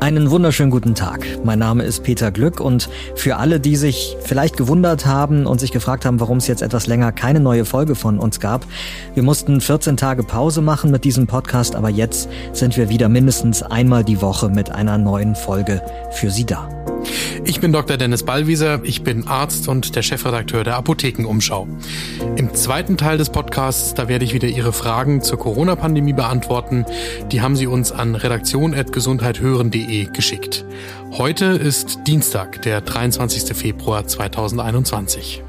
Einen wunderschönen guten Tag. Mein Name ist Peter Glück und für alle, die sich vielleicht gewundert haben und sich gefragt haben, warum es jetzt etwas länger keine neue Folge von uns gab, wir mussten 14 Tage Pause machen mit diesem Podcast, aber jetzt sind wir wieder mindestens einmal die Woche mit einer neuen Folge für Sie da. Ich bin Dr. Dennis Ballwieser, ich bin Arzt und der Chefredakteur der Apothekenumschau. Im zweiten Teil des Podcasts, da werde ich wieder Ihre Fragen zur Corona-Pandemie beantworten. Die haben Sie uns an redaktion.gesundheithören.de geschickt. Heute ist Dienstag, der 23. Februar 2021.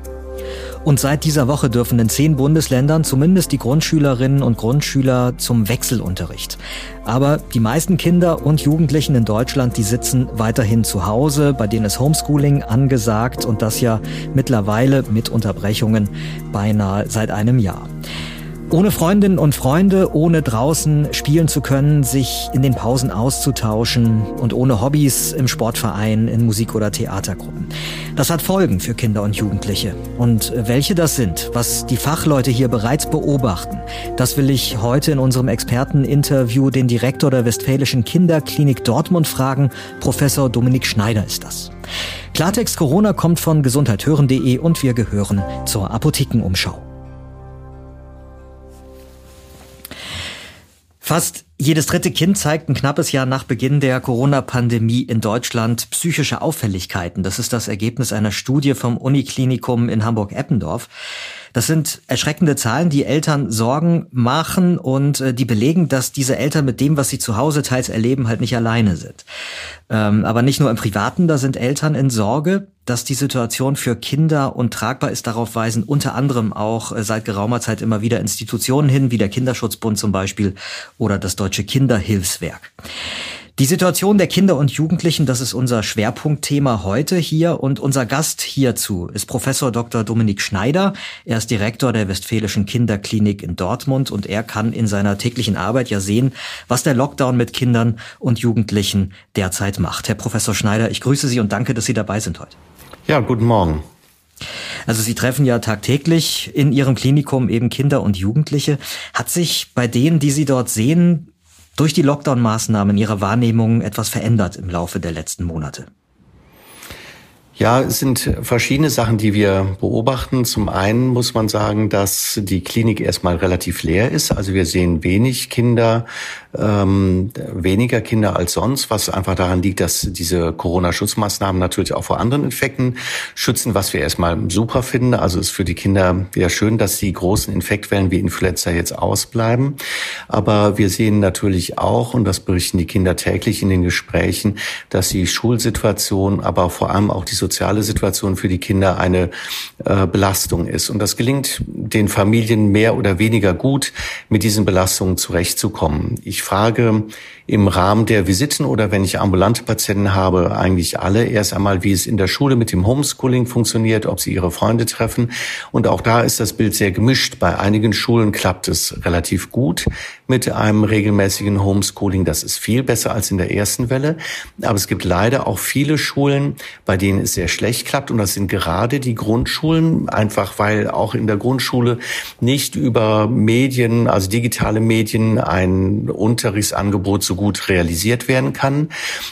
Und seit dieser Woche dürfen in zehn Bundesländern zumindest die Grundschülerinnen und Grundschüler zum Wechselunterricht. Aber die meisten Kinder und Jugendlichen in Deutschland, die sitzen weiterhin zu Hause, bei denen ist Homeschooling angesagt und das ja mittlerweile mit Unterbrechungen beinahe seit einem Jahr. Ohne Freundinnen und Freunde, ohne draußen spielen zu können, sich in den Pausen auszutauschen und ohne Hobbys im Sportverein, in Musik- oder Theatergruppen. Das hat Folgen für Kinder und Jugendliche. Und welche das sind, was die Fachleute hier bereits beobachten, das will ich heute in unserem Experteninterview den Direktor der Westfälischen Kinderklinik Dortmund fragen. Professor Dominik Schneider ist das. Klartext Corona kommt von gesundheithören.de und wir gehören zur Apothekenumschau. Fast jedes dritte Kind zeigt ein knappes Jahr nach Beginn der Corona-Pandemie in Deutschland psychische Auffälligkeiten. Das ist das Ergebnis einer Studie vom Uniklinikum in Hamburg-Eppendorf. Das sind erschreckende Zahlen, die Eltern Sorgen machen und äh, die belegen, dass diese Eltern mit dem, was sie zu Hause teils erleben, halt nicht alleine sind. Ähm, aber nicht nur im Privaten, da sind Eltern in Sorge, dass die Situation für Kinder untragbar ist. Darauf weisen unter anderem auch äh, seit geraumer Zeit immer wieder Institutionen hin, wie der Kinderschutzbund zum Beispiel oder das Deutsche Kinderhilfswerk. Die Situation der Kinder und Jugendlichen, das ist unser Schwerpunktthema heute hier und unser Gast hierzu ist Professor Dr. Dominik Schneider. Er ist Direktor der Westfälischen Kinderklinik in Dortmund und er kann in seiner täglichen Arbeit ja sehen, was der Lockdown mit Kindern und Jugendlichen derzeit macht. Herr Professor Schneider, ich grüße Sie und danke, dass Sie dabei sind heute. Ja, guten Morgen. Also Sie treffen ja tagtäglich in Ihrem Klinikum eben Kinder und Jugendliche. Hat sich bei denen, die Sie dort sehen, durch die Lockdown-Maßnahmen Ihrer Wahrnehmung etwas verändert im Laufe der letzten Monate? Ja, es sind verschiedene Sachen, die wir beobachten. Zum einen muss man sagen, dass die Klinik erstmal relativ leer ist. Also wir sehen wenig Kinder, ähm, weniger Kinder als sonst, was einfach daran liegt, dass diese Corona-Schutzmaßnahmen natürlich auch vor anderen Infekten schützen, was wir erstmal super finden. Also ist für die Kinder wieder schön, dass die großen Infektwellen wie Influenza jetzt ausbleiben. Aber wir sehen natürlich auch, und das berichten die Kinder täglich in den Gesprächen, dass die Schulsituation, aber vor allem auch die soziale Situation für die Kinder eine äh, Belastung ist. Und das gelingt den Familien mehr oder weniger gut, mit diesen Belastungen zurechtzukommen. Ich frage im Rahmen der Visiten oder wenn ich ambulante Patienten habe, eigentlich alle erst einmal, wie es in der Schule mit dem Homeschooling funktioniert, ob sie ihre Freunde treffen. Und auch da ist das Bild sehr gemischt. Bei einigen Schulen klappt es relativ gut mit einem regelmäßigen Homeschooling. Das ist viel besser als in der ersten Welle. Aber es gibt leider auch viele Schulen, bei denen es sehr schlecht klappt. Und das sind gerade die Grundschulen, einfach weil auch in der Grundschule nicht über Medien, also digitale Medien, ein Unterrichtsangebot so gut realisiert werden kann.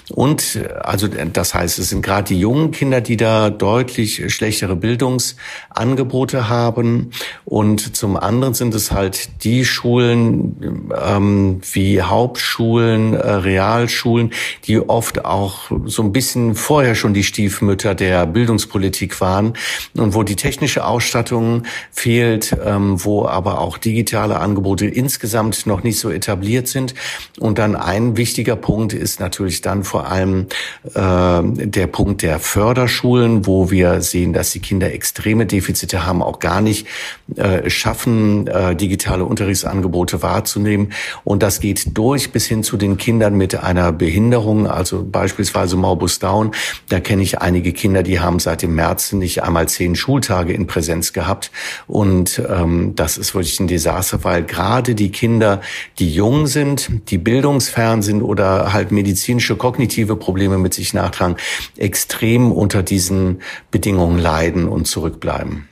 Und also das heißt, es sind gerade die jungen Kinder, die da deutlich schlechtere Bildungsangebote haben. Und zum anderen sind es halt die Schulen ähm, wie Hauptschulen, äh, Realschulen, die oft auch so ein bisschen vorher schon die Stiefmütter der Bildungspolitik waren und wo die technische Ausstattung fehlt, ähm, wo aber auch digitale Angebote insgesamt noch nicht so etabliert sind. Und dann wichtiger Punkt ist natürlich dann vor allem äh, der Punkt der Förderschulen, wo wir sehen, dass die Kinder extreme Defizite haben, auch gar nicht äh, schaffen, äh, digitale Unterrichtsangebote wahrzunehmen. Und das geht durch bis hin zu den Kindern mit einer Behinderung, also beispielsweise Morbus Down. Da kenne ich einige Kinder, die haben seit dem März nicht einmal zehn Schultage in Präsenz gehabt. Und ähm, das ist wirklich ein Desaster, weil gerade die Kinder, die jung sind, die bildungsfern sind oder halt medizinische kognitive Probleme mit sich nachtragen, extrem unter diesen Bedingungen leiden und zurückbleiben.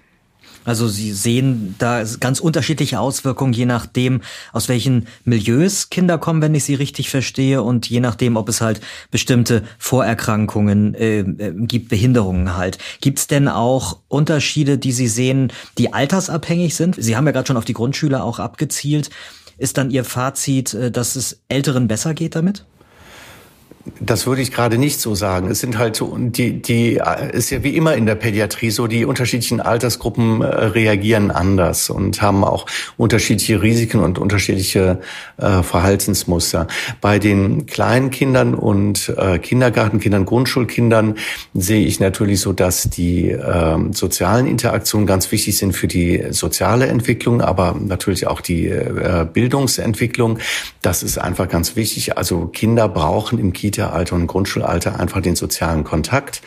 Also Sie sehen da ganz unterschiedliche Auswirkungen, je nachdem, aus welchen Milieus Kinder kommen, wenn ich Sie richtig verstehe, und je nachdem, ob es halt bestimmte Vorerkrankungen äh, äh gibt, Behinderungen halt. Gibt es denn auch Unterschiede, die Sie sehen, die altersabhängig sind? Sie haben ja gerade schon auf die Grundschüler auch abgezielt. Ist dann Ihr Fazit, äh, dass es Älteren besser geht damit? Das würde ich gerade nicht so sagen. Es sind halt so, die, die, ist ja wie immer in der Pädiatrie so, die unterschiedlichen Altersgruppen äh, reagieren anders und haben auch unterschiedliche Risiken und unterschiedliche äh, Verhaltensmuster. Bei den kleinen Kindern und äh, Kindergartenkindern, Grundschulkindern sehe ich natürlich so, dass die äh, sozialen Interaktionen ganz wichtig sind für die soziale Entwicklung, aber natürlich auch die äh, Bildungsentwicklung. Das ist einfach ganz wichtig. Also Kinder brauchen im Kita Kita-Alter und Grundschulalter einfach den sozialen Kontakt.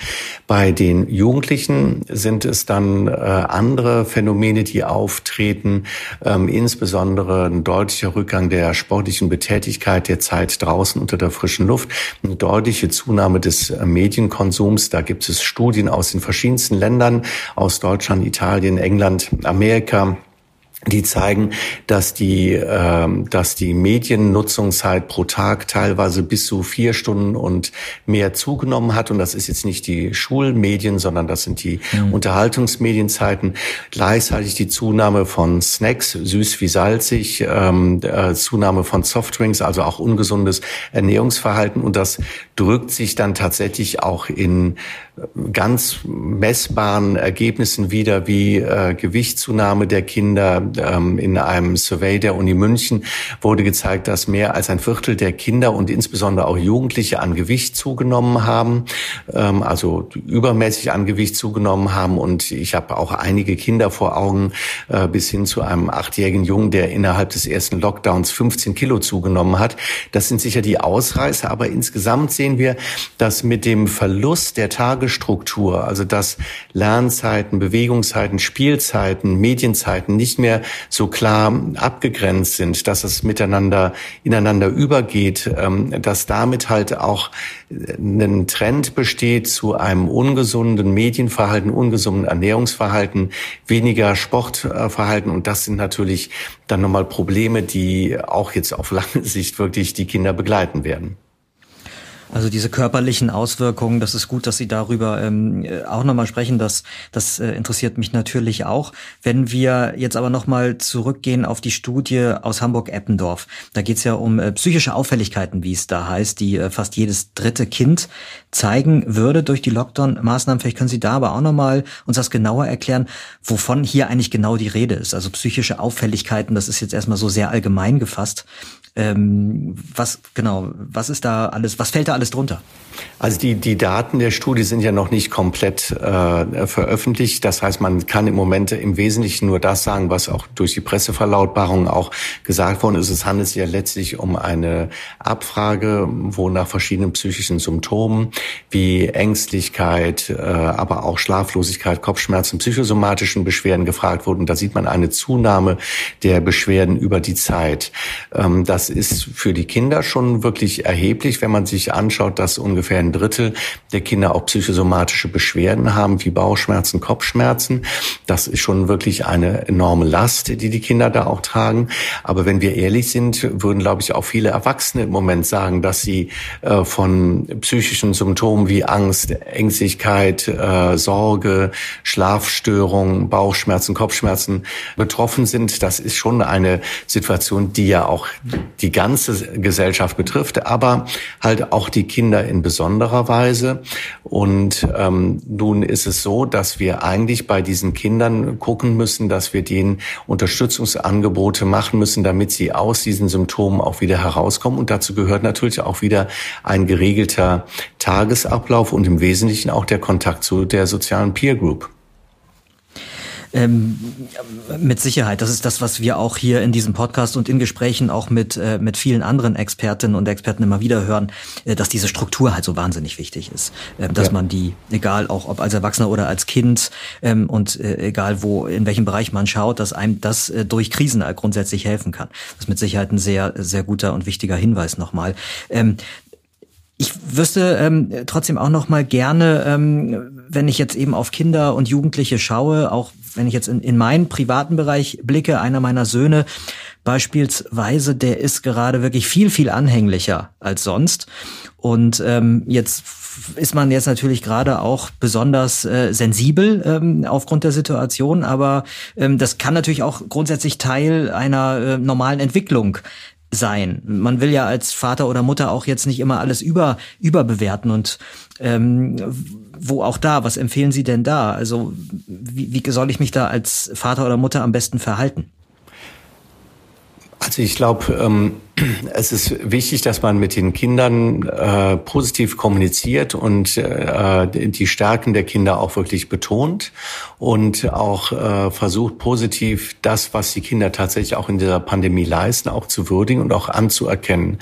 Bei den Jugendlichen sind es dann äh, andere Phänomene, die auftreten, ähm, insbesondere ein deutlicher Rückgang der sportlichen Betätigkeit, der Zeit draußen unter der frischen Luft, eine deutliche Zunahme des äh, Medienkonsums. Da gibt es Studien aus den verschiedensten Ländern, aus Deutschland, Italien, England, Amerika die zeigen, dass die, äh, dass die Mediennutzungszeit pro Tag teilweise bis zu vier Stunden und mehr zugenommen hat. Und das ist jetzt nicht die Schulmedien, sondern das sind die mhm. Unterhaltungsmedienzeiten. Gleichzeitig die Zunahme von Snacks, süß wie salzig, ähm, äh, Zunahme von Softdrinks, also auch ungesundes Ernährungsverhalten. Und das drückt sich dann tatsächlich auch in ganz messbaren Ergebnissen wieder, wie äh, Gewichtszunahme der Kinder, ähm, in einem Survey der Uni München wurde gezeigt, dass mehr als ein Viertel der Kinder und insbesondere auch Jugendliche an Gewicht zugenommen haben, ähm, also übermäßig an Gewicht zugenommen haben. Und ich habe auch einige Kinder vor Augen, äh, bis hin zu einem achtjährigen Jungen, der innerhalb des ersten Lockdowns 15 Kilo zugenommen hat. Das sind sicher die Ausreißer, aber insgesamt sehen wir, dass mit dem Verlust der Tagesstruktur, also dass Lernzeiten, Bewegungszeiten, Spielzeiten, Medienzeiten nicht mehr so klar abgegrenzt sind, dass es miteinander ineinander übergeht, ähm, dass damit halt auch ein Trend besteht zu einem ungesunden Medienverhalten, ungesunden Ernährungsverhalten, weniger Sportverhalten und das sind natürlich dann nochmal Probleme, die auch jetzt auf lange Sicht wirklich die Kinder begleiten werden. Also diese körperlichen Auswirkungen, das ist gut, dass Sie darüber ähm, äh, auch nochmal sprechen. Das, das äh, interessiert mich natürlich auch. Wenn wir jetzt aber nochmal zurückgehen auf die Studie aus Hamburg-Eppendorf, da geht es ja um äh, psychische Auffälligkeiten, wie es da heißt, die äh, fast jedes dritte Kind zeigen würde durch die Lockdown-Maßnahmen. Vielleicht können Sie da aber auch nochmal uns das genauer erklären, wovon hier eigentlich genau die Rede ist. Also psychische Auffälligkeiten, das ist jetzt erstmal so sehr allgemein gefasst. Ähm, was genau, was ist da alles, was fällt da alles drunter? Also die, die Daten der Studie sind ja noch nicht komplett äh, veröffentlicht. Das heißt, man kann im Moment im Wesentlichen nur das sagen, was auch durch die Presseverlautbarung auch gesagt worden ist. Es handelt sich ja letztlich um eine Abfrage, wo nach verschiedenen psychischen Symptomen wie Ängstlichkeit, äh, aber auch Schlaflosigkeit, Kopfschmerzen, psychosomatischen Beschwerden gefragt wurden. Da sieht man eine Zunahme der Beschwerden über die Zeit. Ähm, das ist für die Kinder schon wirklich erheblich, wenn man sich anschaut, dass ungefähr ein Drittel der Kinder auch psychosomatische Beschwerden haben, wie Bauchschmerzen, Kopfschmerzen. Das ist schon wirklich eine enorme Last, die die Kinder da auch tragen. Aber wenn wir ehrlich sind, würden, glaube ich, auch viele Erwachsene im Moment sagen, dass sie äh, von psychischen Symptomen wie Angst, Ängstlichkeit, äh, Sorge, Schlafstörungen, Bauchschmerzen, Kopfschmerzen betroffen sind. Das ist schon eine Situation, die ja auch die ganze Gesellschaft betrifft, aber halt auch die Kinder in besonderer Weise. Und ähm, nun ist es so, dass wir eigentlich bei diesen Kindern gucken müssen, dass wir denen Unterstützungsangebote machen müssen, damit sie aus diesen Symptomen auch wieder herauskommen. Und dazu gehört natürlich auch wieder ein geregelter Tagesablauf und im Wesentlichen auch der Kontakt zu der sozialen Peer Group. Ähm, mit Sicherheit. Das ist das, was wir auch hier in diesem Podcast und in Gesprächen auch mit, äh, mit vielen anderen Expertinnen und Experten immer wieder hören, äh, dass diese Struktur halt so wahnsinnig wichtig ist. Äh, dass ja. man die, egal auch ob als Erwachsener oder als Kind ähm, und äh, egal wo, in welchem Bereich man schaut, dass einem das äh, durch Krisen grundsätzlich helfen kann. Das ist mit Sicherheit ein sehr, sehr guter und wichtiger Hinweis nochmal. Ähm, ich wüsste ähm, trotzdem auch noch mal gerne, ähm, wenn ich jetzt eben auf Kinder und Jugendliche schaue, auch wenn ich jetzt in, in meinen privaten Bereich blicke, einer meiner Söhne beispielsweise, der ist gerade wirklich viel, viel anhänglicher als sonst. Und ähm, jetzt ist man jetzt natürlich gerade auch besonders äh, sensibel ähm, aufgrund der Situation, aber ähm, das kann natürlich auch grundsätzlich Teil einer äh, normalen Entwicklung sein. Man will ja als Vater oder Mutter auch jetzt nicht immer alles über überbewerten und ähm, wo auch da, was empfehlen Sie denn da? Also wie, wie soll ich mich da als Vater oder Mutter am besten verhalten? Also ich glaube, ähm, es ist wichtig, dass man mit den Kindern äh, positiv kommuniziert und äh, die Stärken der Kinder auch wirklich betont und auch äh, versucht, positiv das, was die Kinder tatsächlich auch in dieser Pandemie leisten, auch zu würdigen und auch anzuerkennen.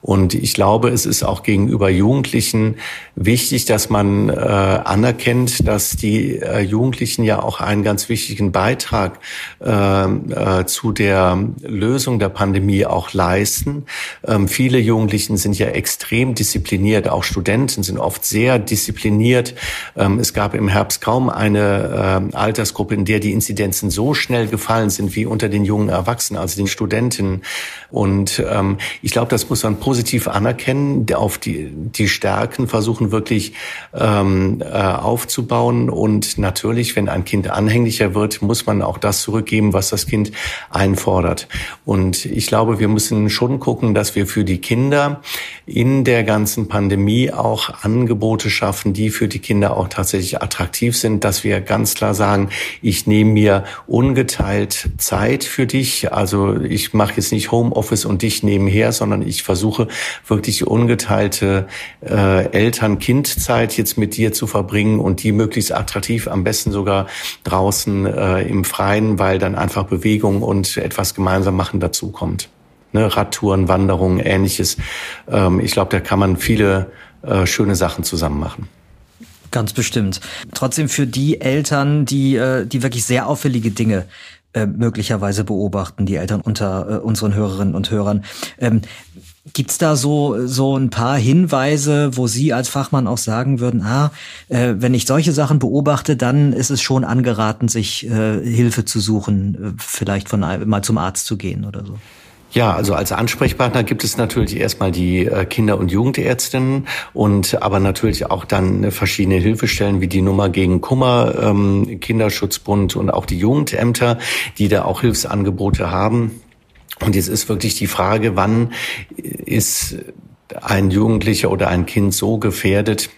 Und ich glaube, es ist auch gegenüber Jugendlichen wichtig, dass man äh, anerkennt, dass die äh, Jugendlichen ja auch einen ganz wichtigen Beitrag äh, äh, zu der Lösung der Pandemie auch leisten leisten. Ähm, viele Jugendlichen sind ja extrem diszipliniert, auch Studenten sind oft sehr diszipliniert. Ähm, es gab im Herbst kaum eine äh, Altersgruppe, in der die Inzidenzen so schnell gefallen sind wie unter den jungen Erwachsenen, also den Studenten. Und ähm, ich glaube, das muss man positiv anerkennen, auf die, die Stärken versuchen wirklich ähm, äh, aufzubauen. Und natürlich, wenn ein Kind anhänglicher wird, muss man auch das zurückgeben, was das Kind einfordert. Und ich glaube, wir müssen schon schon gucken, dass wir für die Kinder in der ganzen Pandemie auch Angebote schaffen, die für die Kinder auch tatsächlich attraktiv sind, dass wir ganz klar sagen, ich nehme mir ungeteilt Zeit für dich. Also ich mache jetzt nicht Homeoffice und dich nebenher, sondern ich versuche wirklich ungeteilte äh, Eltern-Kind-Zeit jetzt mit dir zu verbringen und die möglichst attraktiv, am besten sogar draußen äh, im Freien, weil dann einfach Bewegung und etwas gemeinsam machen dazukommt ne, Radtouren, Wanderungen, ähnliches. Ähm, ich glaube, da kann man viele äh, schöne Sachen zusammen machen. Ganz bestimmt. Trotzdem für die Eltern, die, äh, die wirklich sehr auffällige Dinge äh, möglicherweise beobachten, die Eltern unter äh, unseren Hörerinnen und Hörern. Ähm, Gibt's da so so ein paar Hinweise, wo Sie als Fachmann auch sagen würden, ah, wenn ich solche Sachen beobachte, dann ist es schon angeraten, sich Hilfe zu suchen, vielleicht von mal zum Arzt zu gehen oder so? Ja, also als Ansprechpartner gibt es natürlich erstmal die äh, Kinder- und Jugendärztinnen und aber natürlich auch dann verschiedene Hilfestellen wie die Nummer gegen Kummer, ähm, Kinderschutzbund und auch die Jugendämter, die da auch Hilfsangebote haben. Und jetzt ist wirklich die Frage, wann ist ein Jugendlicher oder ein Kind so gefährdet,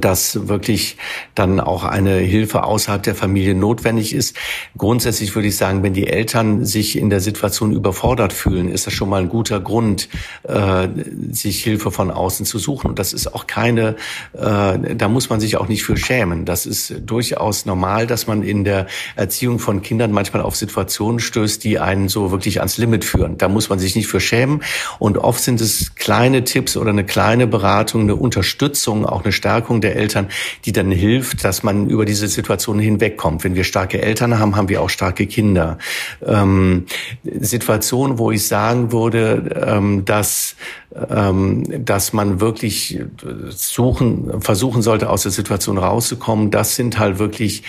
dass wirklich dann auch eine Hilfe außerhalb der Familie notwendig ist. Grundsätzlich würde ich sagen, wenn die Eltern sich in der Situation überfordert fühlen, ist das schon mal ein guter Grund, äh, sich Hilfe von außen zu suchen. Und das ist auch keine, äh, da muss man sich auch nicht für schämen. Das ist durchaus normal, dass man in der Erziehung von Kindern manchmal auf Situationen stößt, die einen so wirklich ans Limit führen. Da muss man sich nicht für schämen. Und oft sind es kleine Tipps oder eine kleine Beratung, eine Unterstützung, auch eine Stärkung der Eltern, die dann hilft, dass man über diese Situation hinwegkommt. Wenn wir starke Eltern haben, haben wir auch starke Kinder. Ähm, Situationen, wo ich sagen würde, ähm, dass dass man wirklich suchen, versuchen sollte, aus der Situation rauszukommen. Das sind halt wirklich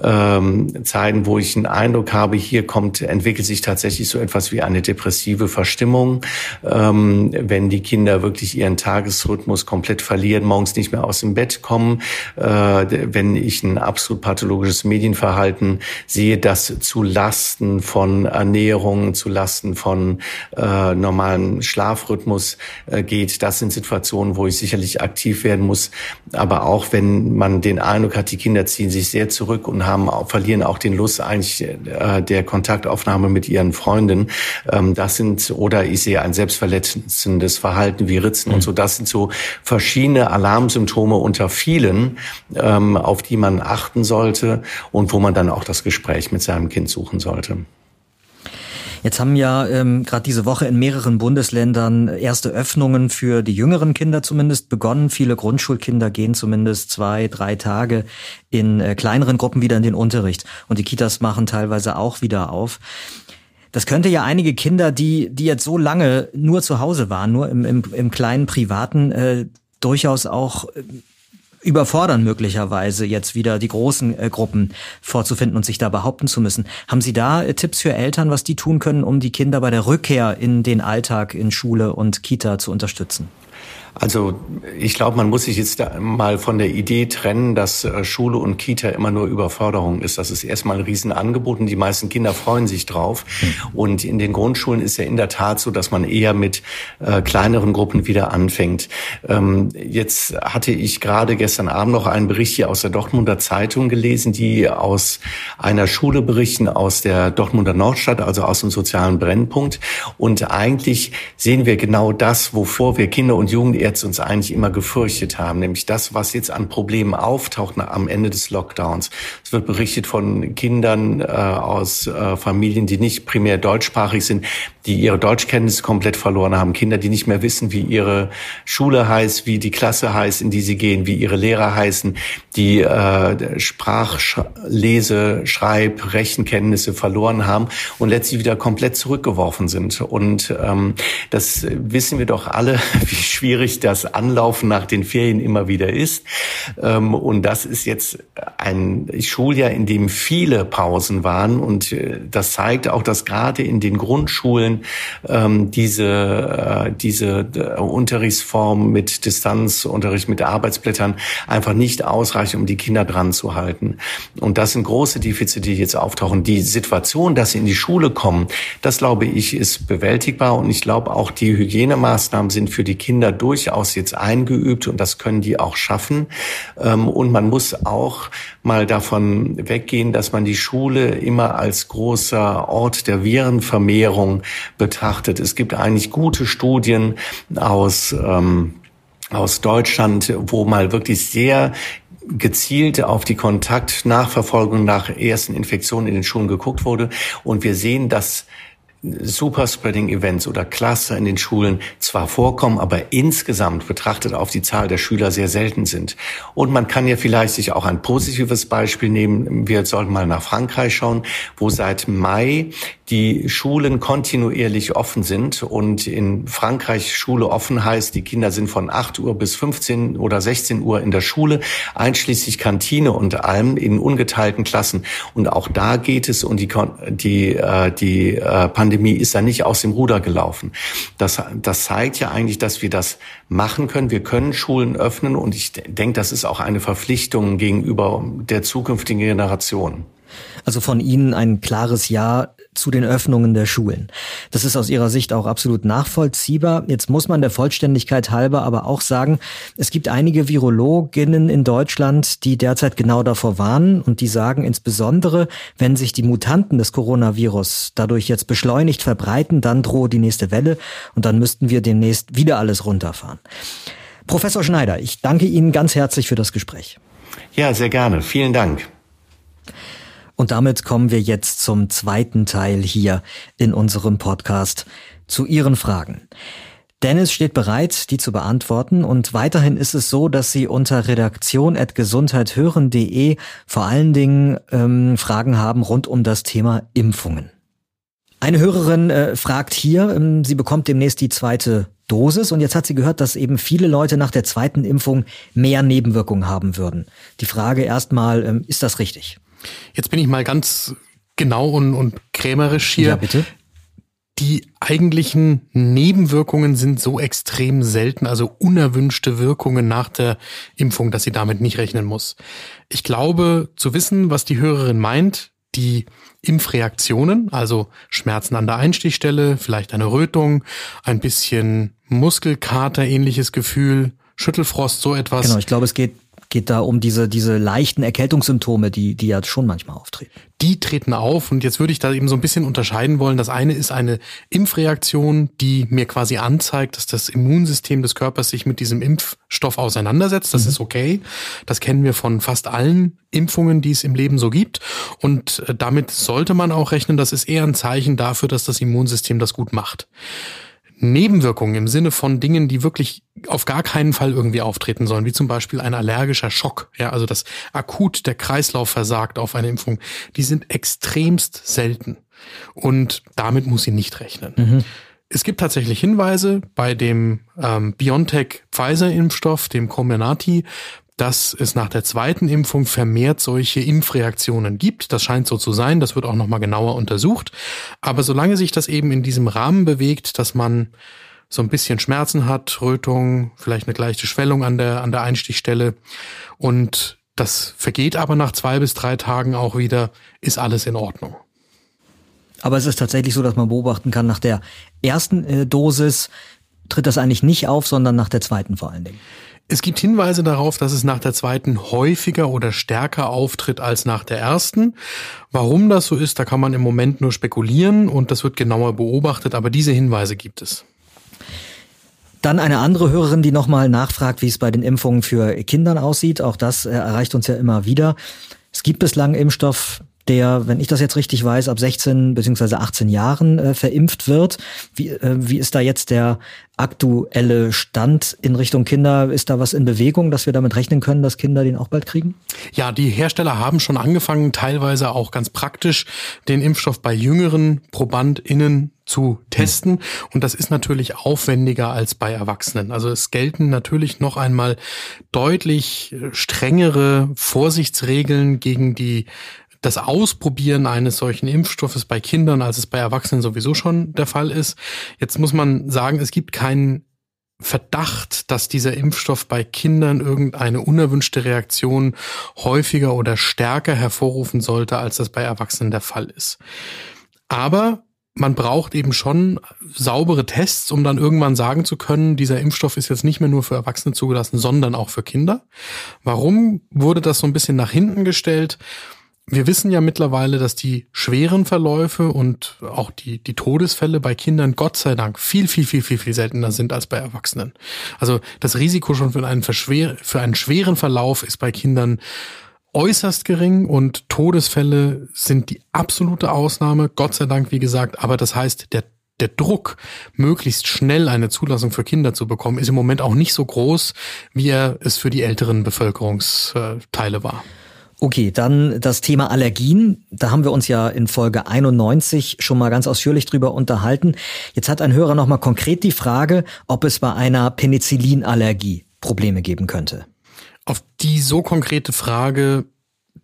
ähm, Zeiten, wo ich einen Eindruck habe, hier kommt, entwickelt sich tatsächlich so etwas wie eine depressive Verstimmung, ähm, wenn die Kinder wirklich ihren Tagesrhythmus komplett verlieren, morgens nicht mehr aus dem Bett kommen, äh, wenn ich ein absolut pathologisches Medienverhalten sehe, das zu Lasten von Ernährung, zu Lasten von äh, normalen Schlafrhythmus äh, geht. Das sind Situationen, wo ich sicherlich aktiv werden muss. Aber auch wenn man den Eindruck hat, die Kinder ziehen sich sehr zurück und haben verlieren auch den Lust eigentlich äh, der Kontaktaufnahme mit ihren Freunden. Ähm, das sind oder ich sehe ein selbstverletzendes Verhalten wie Ritzen mhm. und so. Das sind so verschiedene Alarmsymptome unter vielen, ähm, auf die man achten sollte und wo man dann auch das Gespräch mit seinem Kind suchen sollte. Jetzt haben ja ähm, gerade diese Woche in mehreren Bundesländern erste Öffnungen für die jüngeren Kinder zumindest begonnen. Viele Grundschulkinder gehen zumindest zwei, drei Tage in äh, kleineren Gruppen wieder in den Unterricht. Und die Kitas machen teilweise auch wieder auf. Das könnte ja einige Kinder, die, die jetzt so lange nur zu Hause waren, nur im, im, im kleinen Privaten, äh, durchaus auch äh, überfordern möglicherweise jetzt wieder die großen äh, Gruppen vorzufinden und sich da behaupten zu müssen. Haben Sie da äh, Tipps für Eltern, was die tun können, um die Kinder bei der Rückkehr in den Alltag in Schule und Kita zu unterstützen? Also ich glaube, man muss sich jetzt mal von der Idee trennen, dass äh, Schule und Kita immer nur Überforderung ist. Das ist erstmal ein Riesenangebot und die meisten Kinder freuen sich drauf. Hm. Und in den Grundschulen ist ja in der Tat so, dass man eher mit äh, kleineren Gruppen wieder anfängt. Ähm, jetzt hatte ich gerade gestern Abend noch einen Bericht hier aus der Dortmunder Zeitung gelesen, die aus einer Schule berichten, aus der Dortmunder Nordstadt, also aus dem sozialen Brennpunkt. Und eigentlich sehen wir genau das, wovor wir Kinder und Jugendliche jetzt uns eigentlich immer gefürchtet haben, nämlich das, was jetzt an Problemen auftaucht am Ende des Lockdowns. Es wird berichtet von Kindern äh, aus äh, Familien, die nicht primär deutschsprachig sind, die ihre Deutschkenntnisse komplett verloren haben, Kinder, die nicht mehr wissen, wie ihre Schule heißt, wie die Klasse heißt, in die sie gehen, wie ihre Lehrer heißen, die äh, Sprach, Lese, Schreib, Rechenkenntnisse verloren haben und letztlich wieder komplett zurückgeworfen sind. Und ähm, das wissen wir doch alle, wie schwierig das Anlaufen nach den Ferien immer wieder ist. Ähm, und das ist jetzt ein Schuljahr, in dem viele Pausen waren. Und äh, das zeigt auch, dass gerade in den Grundschulen ähm, diese, äh, diese äh, Unterrichtsform mit Distanzunterricht, mit Arbeitsblättern einfach nicht ausreicht, um die Kinder dran zu halten. Und das sind große Defizite, die jetzt auftauchen. Die Situation, dass sie in die Schule kommen, das glaube ich, ist bewältigbar. Und ich glaube auch, die Hygienemaßnahmen sind für die Kinder durchaus jetzt eingeübt und das können die auch schaffen. Ähm, und man muss auch mal davon weggehen, dass man die Schule immer als großer Ort der Virenvermehrung betrachtet. Es gibt eigentlich gute Studien aus, ähm, aus Deutschland, wo mal wirklich sehr gezielt auf die Kontaktnachverfolgung nach ersten Infektionen in den Schulen geguckt wurde. Und wir sehen, dass Superspreading-Events oder Cluster in den Schulen zwar vorkommen, aber insgesamt betrachtet auf die Zahl der Schüler sehr selten sind. Und man kann ja vielleicht sich auch ein positives Beispiel nehmen. Wir sollten mal nach Frankreich schauen, wo seit Mai die Schulen kontinuierlich offen sind und in Frankreich Schule offen heißt, die Kinder sind von 8 Uhr bis 15 oder 16 Uhr in der Schule, einschließlich Kantine und allem in ungeteilten Klassen. Und auch da geht es und die, die, äh, die äh, Pandemie ist da nicht aus dem Ruder gelaufen. Das, das zeigt ja eigentlich, dass wir das machen können. Wir können Schulen öffnen und ich denke, das ist auch eine Verpflichtung gegenüber der zukünftigen Generation. Also von Ihnen ein klares Ja zu den Öffnungen der Schulen. Das ist aus Ihrer Sicht auch absolut nachvollziehbar. Jetzt muss man der Vollständigkeit halber aber auch sagen, es gibt einige Virologinnen in Deutschland, die derzeit genau davor warnen und die sagen insbesondere, wenn sich die Mutanten des Coronavirus dadurch jetzt beschleunigt verbreiten, dann drohe die nächste Welle und dann müssten wir demnächst wieder alles runterfahren. Professor Schneider, ich danke Ihnen ganz herzlich für das Gespräch. Ja, sehr gerne. Vielen Dank. Und damit kommen wir jetzt zum zweiten Teil hier in unserem Podcast zu Ihren Fragen. Dennis steht bereit, die zu beantworten und weiterhin ist es so, dass Sie unter redaktion.gesundheithören.de vor allen Dingen ähm, Fragen haben rund um das Thema Impfungen. Eine Hörerin äh, fragt hier, ähm, sie bekommt demnächst die zweite Dosis und jetzt hat sie gehört, dass eben viele Leute nach der zweiten Impfung mehr Nebenwirkungen haben würden. Die Frage erstmal, ähm, ist das richtig? Jetzt bin ich mal ganz genau und, und krämerisch hier. Ja, bitte. Die eigentlichen Nebenwirkungen sind so extrem selten, also unerwünschte Wirkungen nach der Impfung, dass sie damit nicht rechnen muss. Ich glaube, zu wissen, was die Hörerin meint, die Impfreaktionen, also Schmerzen an der Einstichstelle, vielleicht eine Rötung, ein bisschen Muskelkater ähnliches Gefühl, Schüttelfrost, so etwas. Genau, ich glaube, es geht geht da um diese, diese leichten Erkältungssymptome, die, die ja schon manchmal auftreten. Die treten auf und jetzt würde ich da eben so ein bisschen unterscheiden wollen. Das eine ist eine Impfreaktion, die mir quasi anzeigt, dass das Immunsystem des Körpers sich mit diesem Impfstoff auseinandersetzt. Das mhm. ist okay. Das kennen wir von fast allen Impfungen, die es im Leben so gibt. Und äh, damit sollte man auch rechnen, das ist eher ein Zeichen dafür, dass das Immunsystem das gut macht. Nebenwirkungen im Sinne von Dingen, die wirklich auf gar keinen Fall irgendwie auftreten sollen, wie zum Beispiel ein allergischer Schock, ja, also dass akut der Kreislauf versagt auf eine Impfung, die sind extremst selten. Und damit muss sie nicht rechnen. Mhm. Es gibt tatsächlich Hinweise bei dem ähm, BioNTech-Pfizer-Impfstoff, dem Comirnaty, dass es nach der zweiten Impfung vermehrt solche Impfreaktionen gibt. Das scheint so zu sein, das wird auch nochmal genauer untersucht. Aber solange sich das eben in diesem Rahmen bewegt, dass man so ein bisschen Schmerzen hat, Rötung, vielleicht eine leichte Schwellung an der, an der Einstichstelle und das vergeht aber nach zwei bis drei Tagen auch wieder, ist alles in Ordnung. Aber es ist tatsächlich so, dass man beobachten kann, nach der ersten äh, Dosis tritt das eigentlich nicht auf, sondern nach der zweiten vor allen Dingen. Es gibt Hinweise darauf, dass es nach der zweiten häufiger oder stärker auftritt als nach der ersten. Warum das so ist, da kann man im Moment nur spekulieren und das wird genauer beobachtet, aber diese Hinweise gibt es. Dann eine andere Hörerin, die nochmal nachfragt, wie es bei den Impfungen für Kindern aussieht. Auch das äh, erreicht uns ja immer wieder. Es gibt bislang Impfstoff der, wenn ich das jetzt richtig weiß, ab 16 bzw. 18 Jahren äh, verimpft wird. Wie, äh, wie ist da jetzt der aktuelle Stand in Richtung Kinder? Ist da was in Bewegung, dass wir damit rechnen können, dass Kinder den auch bald kriegen? Ja, die Hersteller haben schon angefangen, teilweise auch ganz praktisch den Impfstoff bei jüngeren ProbandInnen zu testen. Und das ist natürlich aufwendiger als bei Erwachsenen. Also es gelten natürlich noch einmal deutlich strengere Vorsichtsregeln gegen die das Ausprobieren eines solchen Impfstoffes bei Kindern, als es bei Erwachsenen sowieso schon der Fall ist. Jetzt muss man sagen, es gibt keinen Verdacht, dass dieser Impfstoff bei Kindern irgendeine unerwünschte Reaktion häufiger oder stärker hervorrufen sollte, als das bei Erwachsenen der Fall ist. Aber man braucht eben schon saubere Tests, um dann irgendwann sagen zu können, dieser Impfstoff ist jetzt nicht mehr nur für Erwachsene zugelassen, sondern auch für Kinder. Warum wurde das so ein bisschen nach hinten gestellt? Wir wissen ja mittlerweile, dass die schweren Verläufe und auch die, die Todesfälle bei Kindern Gott sei Dank viel, viel, viel, viel, viel seltener sind als bei Erwachsenen. Also das Risiko schon für einen, für einen schweren Verlauf ist bei Kindern äußerst gering und Todesfälle sind die absolute Ausnahme, Gott sei Dank, wie gesagt. Aber das heißt, der der Druck, möglichst schnell eine Zulassung für Kinder zu bekommen, ist im Moment auch nicht so groß, wie er es für die älteren Bevölkerungsteile war. Okay, dann das Thema Allergien. Da haben wir uns ja in Folge 91 schon mal ganz ausführlich drüber unterhalten. Jetzt hat ein Hörer nochmal konkret die Frage, ob es bei einer Penicillinallergie Probleme geben könnte. Auf die so konkrete Frage,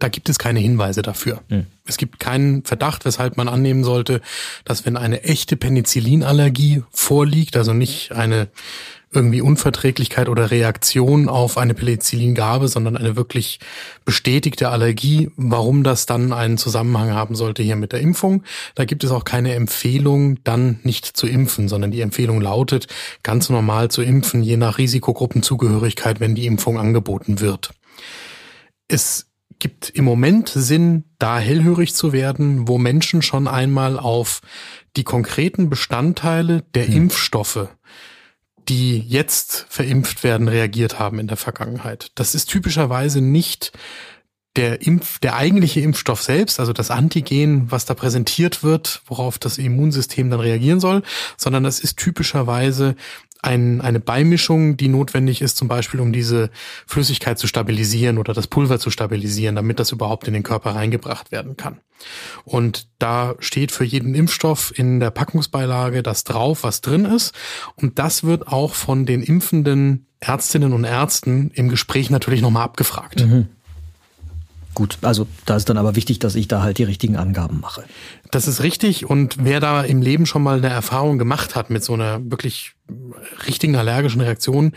da gibt es keine Hinweise dafür. Hm. Es gibt keinen Verdacht, weshalb man annehmen sollte, dass wenn eine echte Penicillinallergie vorliegt, also nicht eine irgendwie Unverträglichkeit oder Reaktion auf eine Penicillingabe, sondern eine wirklich bestätigte Allergie, warum das dann einen Zusammenhang haben sollte hier mit der Impfung. Da gibt es auch keine Empfehlung, dann nicht zu impfen, sondern die Empfehlung lautet, ganz normal zu impfen, je nach Risikogruppenzugehörigkeit, wenn die Impfung angeboten wird. Es gibt im Moment Sinn, da hellhörig zu werden, wo Menschen schon einmal auf die konkreten Bestandteile der hm. Impfstoffe die jetzt verimpft werden, reagiert haben in der Vergangenheit. Das ist typischerweise nicht der Impf, der eigentliche Impfstoff selbst, also das Antigen, was da präsentiert wird, worauf das Immunsystem dann reagieren soll, sondern das ist typischerweise ein, eine Beimischung, die notwendig ist, zum Beispiel um diese Flüssigkeit zu stabilisieren oder das Pulver zu stabilisieren, damit das überhaupt in den Körper reingebracht werden kann. Und da steht für jeden Impfstoff in der Packungsbeilage das drauf, was drin ist. Und das wird auch von den impfenden Ärztinnen und Ärzten im Gespräch natürlich nochmal abgefragt. Mhm. Gut, also da ist dann aber wichtig, dass ich da halt die richtigen Angaben mache. Das ist richtig und wer da im Leben schon mal eine Erfahrung gemacht hat mit so einer wirklich richtigen allergischen Reaktion,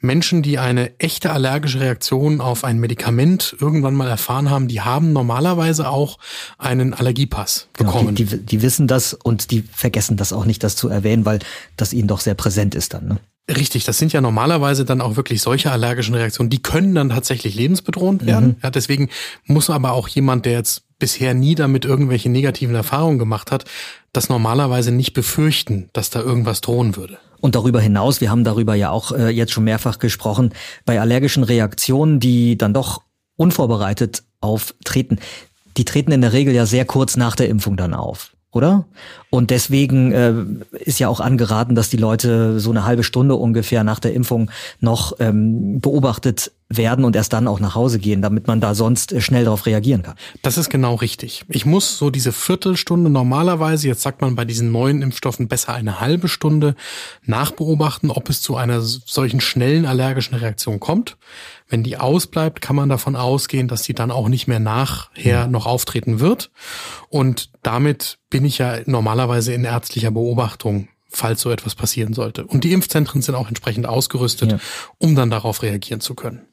Menschen, die eine echte allergische Reaktion auf ein Medikament irgendwann mal erfahren haben, die haben normalerweise auch einen Allergiepass bekommen. Genau, die, die, die, wissen das und die vergessen das auch nicht, das zu erwähnen, weil das ihnen doch sehr präsent ist dann. Ne? Richtig, das sind ja normalerweise dann auch wirklich solche allergischen Reaktionen, die können dann tatsächlich lebensbedrohend werden. Mhm. Ja, deswegen muss aber auch jemand, der jetzt bisher nie damit irgendwelche negativen Erfahrungen gemacht hat, das normalerweise nicht befürchten, dass da irgendwas drohen würde. Und darüber hinaus, wir haben darüber ja auch äh, jetzt schon mehrfach gesprochen, bei allergischen Reaktionen, die dann doch unvorbereitet auftreten, die treten in der Regel ja sehr kurz nach der Impfung dann auf oder? Und deswegen äh, ist ja auch angeraten, dass die Leute so eine halbe Stunde ungefähr nach der Impfung noch ähm, beobachtet werden und erst dann auch nach Hause gehen, damit man da sonst äh, schnell darauf reagieren kann. Das ist genau richtig. Ich muss so diese Viertelstunde normalerweise, jetzt sagt man bei diesen neuen Impfstoffen besser eine halbe Stunde nachbeobachten, ob es zu einer solchen schnellen allergischen Reaktion kommt. Wenn die ausbleibt, kann man davon ausgehen, dass die dann auch nicht mehr nachher noch auftreten wird. Und damit bin ich ja normalerweise in ärztlicher Beobachtung, falls so etwas passieren sollte. Und die Impfzentren sind auch entsprechend ausgerüstet, ja. um dann darauf reagieren zu können.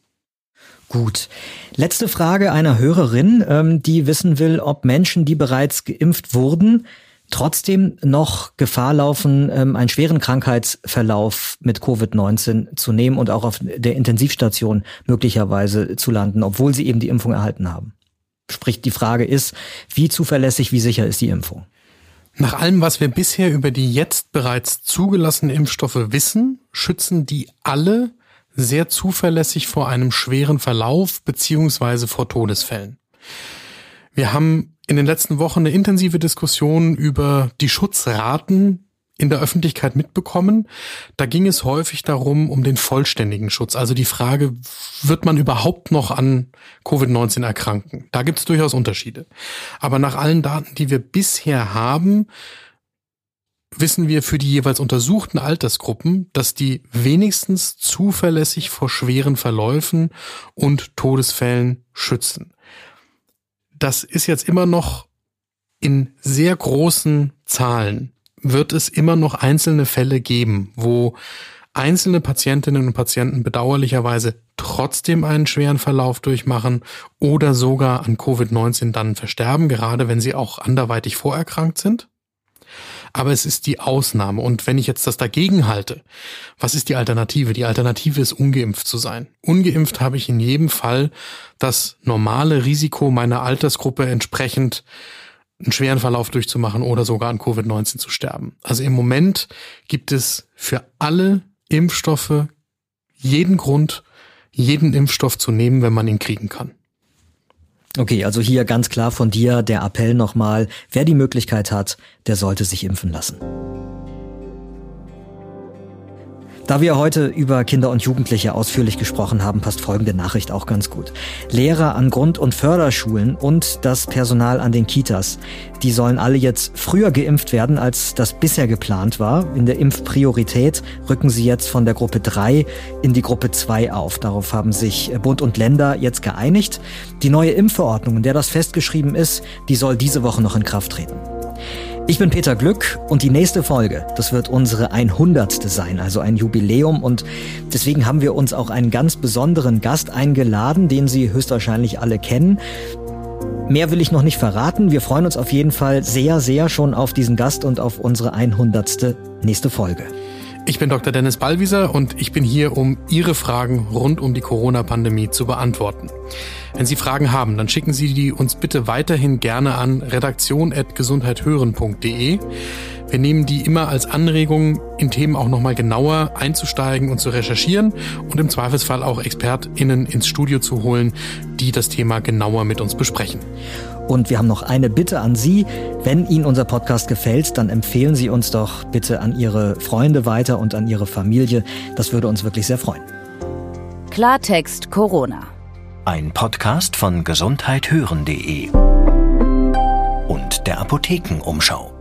Gut. Letzte Frage einer Hörerin, ähm, die wissen will, ob Menschen, die bereits geimpft wurden, trotzdem noch Gefahr laufen, ähm, einen schweren Krankheitsverlauf mit Covid-19 zu nehmen und auch auf der Intensivstation möglicherweise zu landen, obwohl sie eben die Impfung erhalten haben. Sprich, die Frage ist, wie zuverlässig, wie sicher ist die Impfung? Nach allem, was wir bisher über die jetzt bereits zugelassenen Impfstoffe wissen, schützen die alle sehr zuverlässig vor einem schweren Verlauf beziehungsweise vor Todesfällen. Wir haben in den letzten Wochen eine intensive Diskussion über die Schutzraten in der Öffentlichkeit mitbekommen. Da ging es häufig darum, um den vollständigen Schutz. Also die Frage, wird man überhaupt noch an Covid-19 erkranken? Da gibt es durchaus Unterschiede. Aber nach allen Daten, die wir bisher haben, wissen wir für die jeweils untersuchten Altersgruppen, dass die wenigstens zuverlässig vor schweren Verläufen und Todesfällen schützen. Das ist jetzt immer noch in sehr großen Zahlen wird es immer noch einzelne Fälle geben, wo einzelne Patientinnen und Patienten bedauerlicherweise trotzdem einen schweren Verlauf durchmachen oder sogar an Covid-19 dann versterben, gerade wenn sie auch anderweitig vorerkrankt sind. Aber es ist die Ausnahme. Und wenn ich jetzt das dagegen halte, was ist die Alternative? Die Alternative ist, ungeimpft zu sein. Ungeimpft habe ich in jedem Fall das normale Risiko meiner Altersgruppe entsprechend einen schweren Verlauf durchzumachen oder sogar an Covid-19 zu sterben. Also im Moment gibt es für alle Impfstoffe jeden Grund, jeden Impfstoff zu nehmen, wenn man ihn kriegen kann. Okay, also hier ganz klar von dir der Appell nochmal, wer die Möglichkeit hat, der sollte sich impfen lassen. Da wir heute über Kinder und Jugendliche ausführlich gesprochen haben, passt folgende Nachricht auch ganz gut. Lehrer an Grund- und Förderschulen und das Personal an den Kitas, die sollen alle jetzt früher geimpft werden, als das bisher geplant war. In der Impfpriorität rücken sie jetzt von der Gruppe 3 in die Gruppe 2 auf. Darauf haben sich Bund und Länder jetzt geeinigt. Die neue Impfverordnung, in der das festgeschrieben ist, die soll diese Woche noch in Kraft treten. Ich bin Peter Glück und die nächste Folge, das wird unsere 100. sein, also ein Jubiläum und deswegen haben wir uns auch einen ganz besonderen Gast eingeladen, den Sie höchstwahrscheinlich alle kennen. Mehr will ich noch nicht verraten. Wir freuen uns auf jeden Fall sehr, sehr schon auf diesen Gast und auf unsere 100. nächste Folge. Ich bin Dr. Dennis Ballwieser und ich bin hier, um Ihre Fragen rund um die Corona-Pandemie zu beantworten. Wenn Sie Fragen haben, dann schicken Sie die uns bitte weiterhin gerne an redaktion.gesundheithören.de. Wir nehmen die immer als Anregung, in Themen auch nochmal genauer einzusteigen und zu recherchieren und im Zweifelsfall auch ExpertInnen ins Studio zu holen, die das Thema genauer mit uns besprechen. Und wir haben noch eine Bitte an Sie. Wenn Ihnen unser Podcast gefällt, dann empfehlen Sie uns doch bitte an Ihre Freunde weiter und an Ihre Familie. Das würde uns wirklich sehr freuen. Klartext Corona. Ein Podcast von gesundheithören.de und der Apothekenumschau.